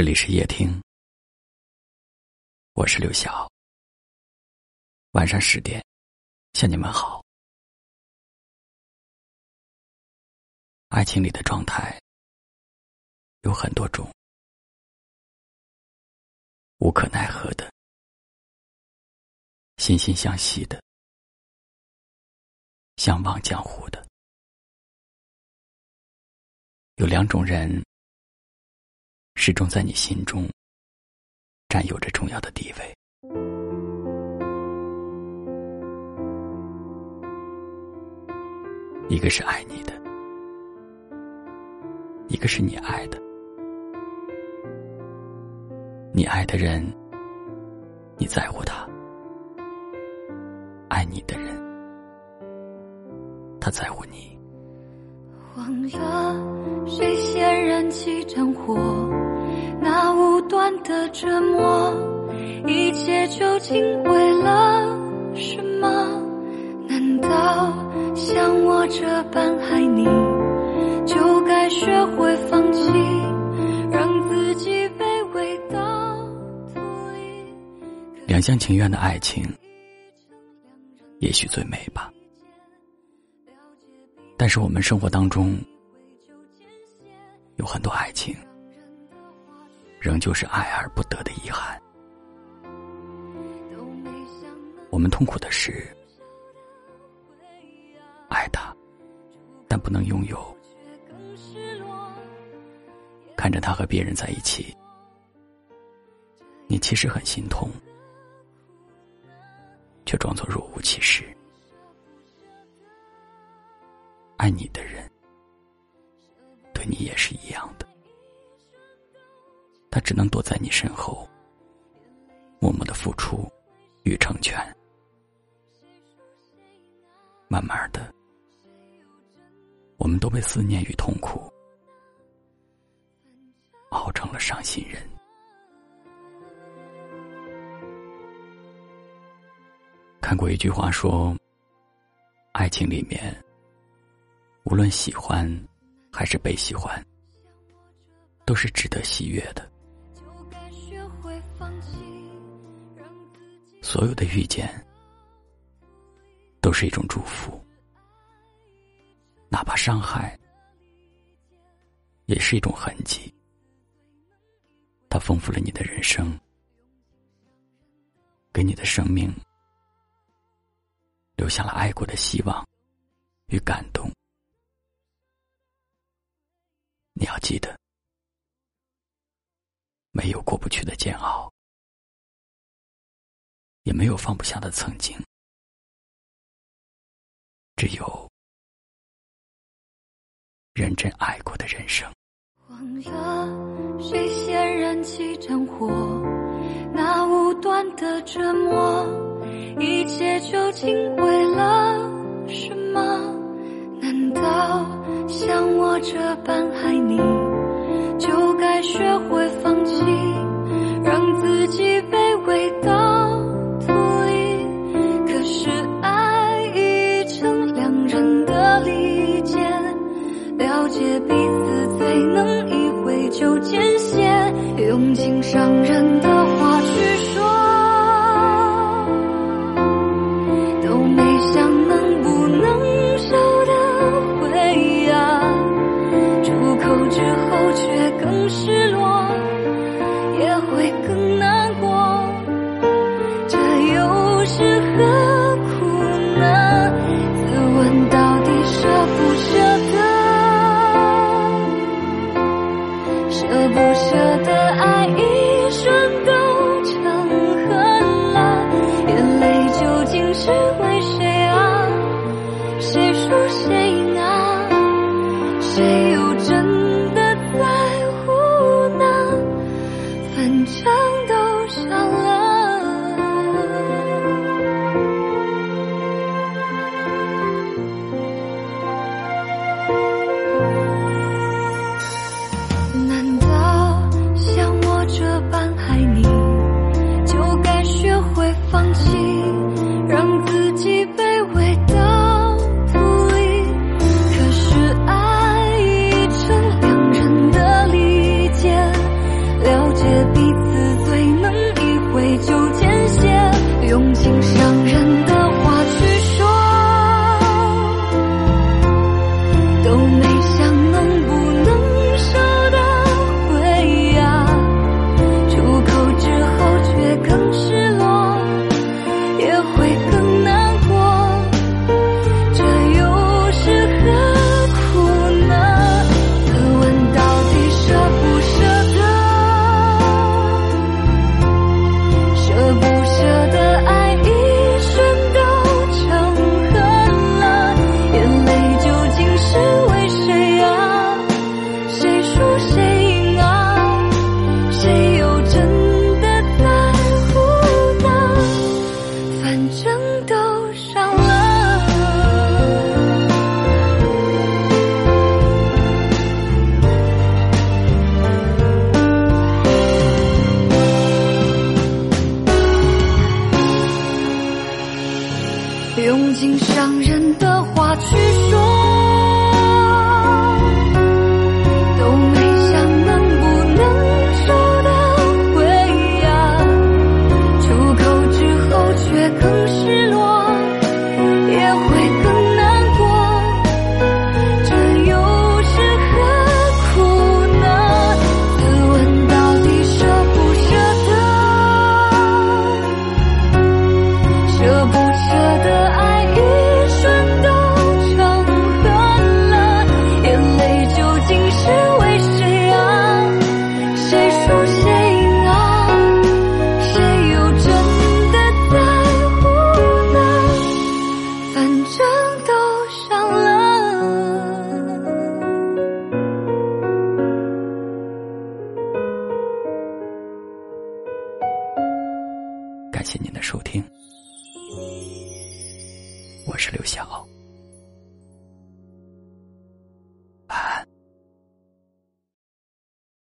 这里是夜听，我是刘晓。晚上十点，向你们好。爱情里的状态有很多种，无可奈何的，惺惺相惜的，相忘江湖的，有两种人。始终在你心中占有着重要的地位。一个是爱你的，一个是你爱的。你爱的人，你在乎他；爱你的人，他在乎你。忘了谁先燃起战火。那无端的折磨，一切究竟为了什么？难道像我这般爱你，就该学会放弃，让自己卑微到土里？两厢情愿的爱情，也许最美吧。但是我们生活当中，有很多爱情。仍旧是爱而不得的遗憾。我们痛苦的是，爱他，但不能拥有。看着他和别人在一起，你其实很心痛，却装作若无其事。爱你的人，对你也是一样的。他只能躲在你身后，默默的付出与成全。慢慢的，我们都被思念与痛苦熬成了伤心人。看过一句话说：“爱情里面，无论喜欢还是被喜欢，都是值得喜悦的。”所有的遇见，都是一种祝福，哪怕伤害，也是一种痕迹。它丰富了你的人生，给你的生命留下了爱过的希望与感动。记得，没有过不去的煎熬。也没有放不下的曾经，只有认真爱过的人生。忘了谁先燃起战火，那无端的折磨，一切究竟为了什么？像我这般爱你，就该学会放弃，让自己卑微到土里。可是爱已成两人的利剑，了解彼此最能一挥就见。适合。用尽伤人的话去说。感谢您的收听，我是刘晓。